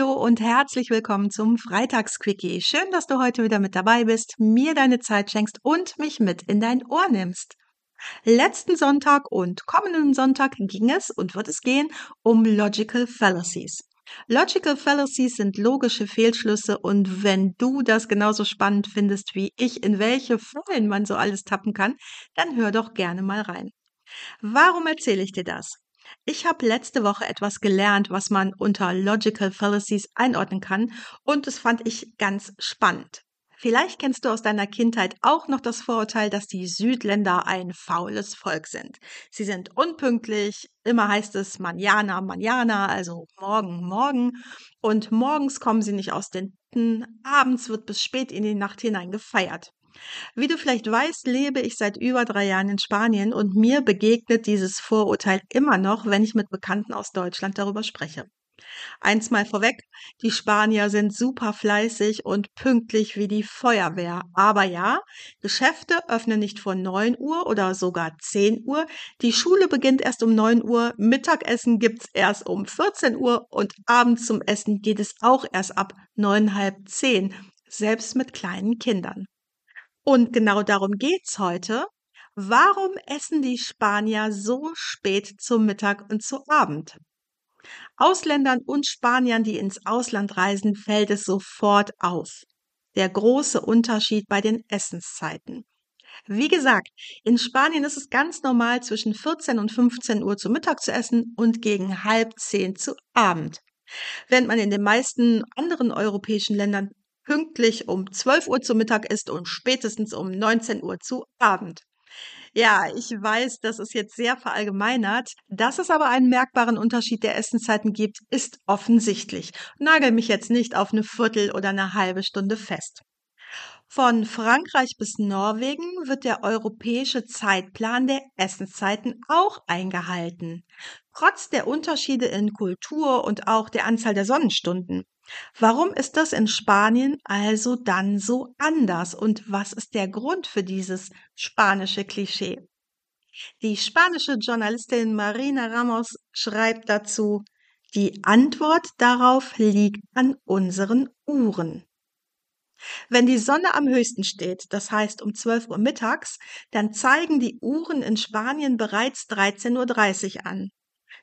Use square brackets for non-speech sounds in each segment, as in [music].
Hallo und herzlich willkommen zum Freitagsquickie. Schön, dass du heute wieder mit dabei bist, mir deine Zeit schenkst und mich mit in dein Ohr nimmst. Letzten Sonntag und kommenden Sonntag ging es und wird es gehen um Logical Fallacies. Logical Fallacies sind logische Fehlschlüsse und wenn du das genauso spannend findest wie ich, in welche Fallen man so alles tappen kann, dann hör doch gerne mal rein. Warum erzähle ich dir das? Ich habe letzte Woche etwas gelernt, was man unter Logical Fallacies einordnen kann und das fand ich ganz spannend. Vielleicht kennst du aus deiner Kindheit auch noch das Vorurteil, dass die Südländer ein faules Volk sind. Sie sind unpünktlich, immer heißt es manjana, manjana, also morgen, morgen. Und morgens kommen sie nicht aus den Betten, abends wird bis spät in die Nacht hinein gefeiert. Wie du vielleicht weißt, lebe ich seit über drei Jahren in Spanien und mir begegnet dieses Vorurteil immer noch, wenn ich mit Bekannten aus Deutschland darüber spreche. Eins mal vorweg, die Spanier sind super fleißig und pünktlich wie die Feuerwehr. Aber ja, Geschäfte öffnen nicht vor 9 Uhr oder sogar 10 Uhr. Die Schule beginnt erst um 9 Uhr, Mittagessen gibt's erst um 14 Uhr und abends zum Essen geht es auch erst ab neun, halb zehn, selbst mit kleinen Kindern. Und genau darum geht's heute. Warum essen die Spanier so spät zum Mittag und zu Abend? Ausländern und Spaniern, die ins Ausland reisen, fällt es sofort auf. Der große Unterschied bei den Essenszeiten. Wie gesagt, in Spanien ist es ganz normal, zwischen 14 und 15 Uhr zu Mittag zu essen und gegen halb zehn zu Abend. Während man in den meisten anderen europäischen Ländern pünktlich um 12 Uhr zu Mittag isst und spätestens um 19 Uhr zu Abend. Ja, ich weiß, das ist jetzt sehr verallgemeinert. Dass es aber einen merkbaren Unterschied der Essenszeiten gibt, ist offensichtlich. Nagel mich jetzt nicht auf eine Viertel oder eine halbe Stunde fest. Von Frankreich bis Norwegen wird der europäische Zeitplan der Essenszeiten auch eingehalten. Trotz der Unterschiede in Kultur und auch der Anzahl der Sonnenstunden. Warum ist das in Spanien also dann so anders und was ist der Grund für dieses spanische Klischee? Die spanische Journalistin Marina Ramos schreibt dazu, die Antwort darauf liegt an unseren Uhren. Wenn die Sonne am höchsten steht, das heißt um 12 Uhr mittags, dann zeigen die Uhren in Spanien bereits 13.30 Uhr an.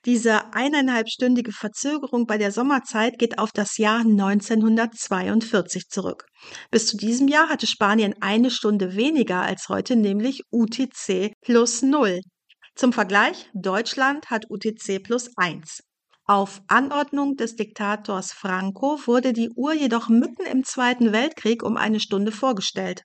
Diese eineinhalbstündige Verzögerung bei der Sommerzeit geht auf das Jahr 1942 zurück. Bis zu diesem Jahr hatte Spanien eine Stunde weniger als heute, nämlich UTC plus null. Zum Vergleich, Deutschland hat UTC plus eins. Auf Anordnung des Diktators Franco wurde die Uhr jedoch mitten im Zweiten Weltkrieg um eine Stunde vorgestellt.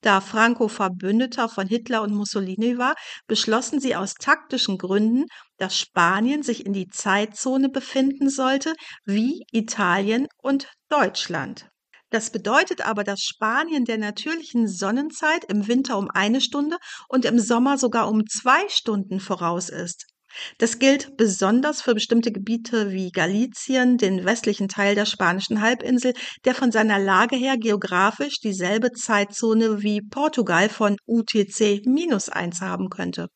Da Franco Verbündeter von Hitler und Mussolini war, beschlossen sie aus taktischen Gründen, dass Spanien sich in die Zeitzone befinden sollte, wie Italien und Deutschland. Das bedeutet aber, dass Spanien der natürlichen Sonnenzeit im Winter um eine Stunde und im Sommer sogar um zwei Stunden voraus ist. Das gilt besonders für bestimmte Gebiete wie Galizien, den westlichen Teil der spanischen Halbinsel, der von seiner Lage her geografisch dieselbe Zeitzone wie Portugal von UTC minus eins haben könnte.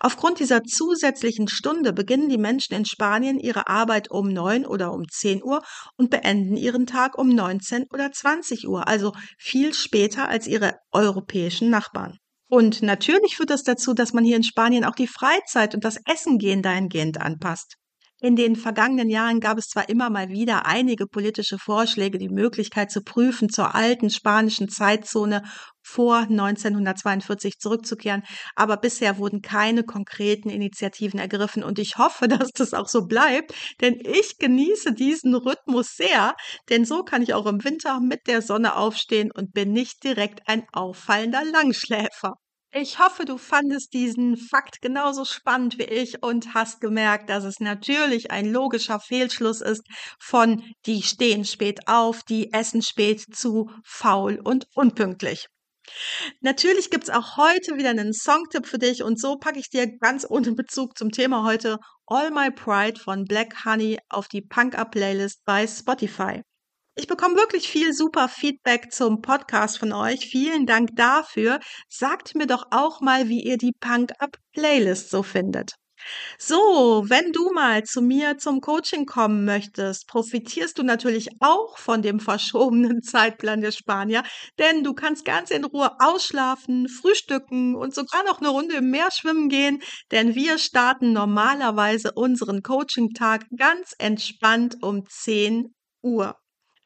Aufgrund dieser zusätzlichen Stunde beginnen die Menschen in Spanien ihre Arbeit um neun oder um zehn Uhr und beenden ihren Tag um 19 oder 20 Uhr, also viel später als ihre europäischen Nachbarn. Und natürlich führt das dazu, dass man hier in Spanien auch die Freizeit und das Essen gehen dahingehend anpasst. In den vergangenen Jahren gab es zwar immer mal wieder einige politische Vorschläge, die Möglichkeit zu prüfen, zur alten spanischen Zeitzone vor 1942 zurückzukehren, aber bisher wurden keine konkreten Initiativen ergriffen und ich hoffe, [laughs] dass das auch so bleibt, denn ich genieße diesen Rhythmus sehr, denn so kann ich auch im Winter mit der Sonne aufstehen und bin nicht direkt ein auffallender Langschläfer. Ich hoffe, du fandest diesen Fakt genauso spannend wie ich und hast gemerkt, dass es natürlich ein logischer Fehlschluss ist von die stehen spät auf, die essen spät zu faul und unpünktlich. Natürlich gibt's auch heute wieder einen Songtipp für dich und so packe ich dir ganz ohne Bezug zum Thema heute All My Pride von Black Honey auf die Punk-Up-Playlist bei Spotify. Ich bekomme wirklich viel super Feedback zum Podcast von euch. Vielen Dank dafür. Sagt mir doch auch mal, wie ihr die Punk-Up-Playlist so findet. So, wenn du mal zu mir zum Coaching kommen möchtest, profitierst du natürlich auch von dem verschobenen [laughs] Zeitplan der Spanier, denn du kannst ganz in Ruhe ausschlafen, frühstücken und sogar noch eine Runde im Meer schwimmen gehen, denn wir starten normalerweise unseren Coaching-Tag ganz entspannt um 10 Uhr.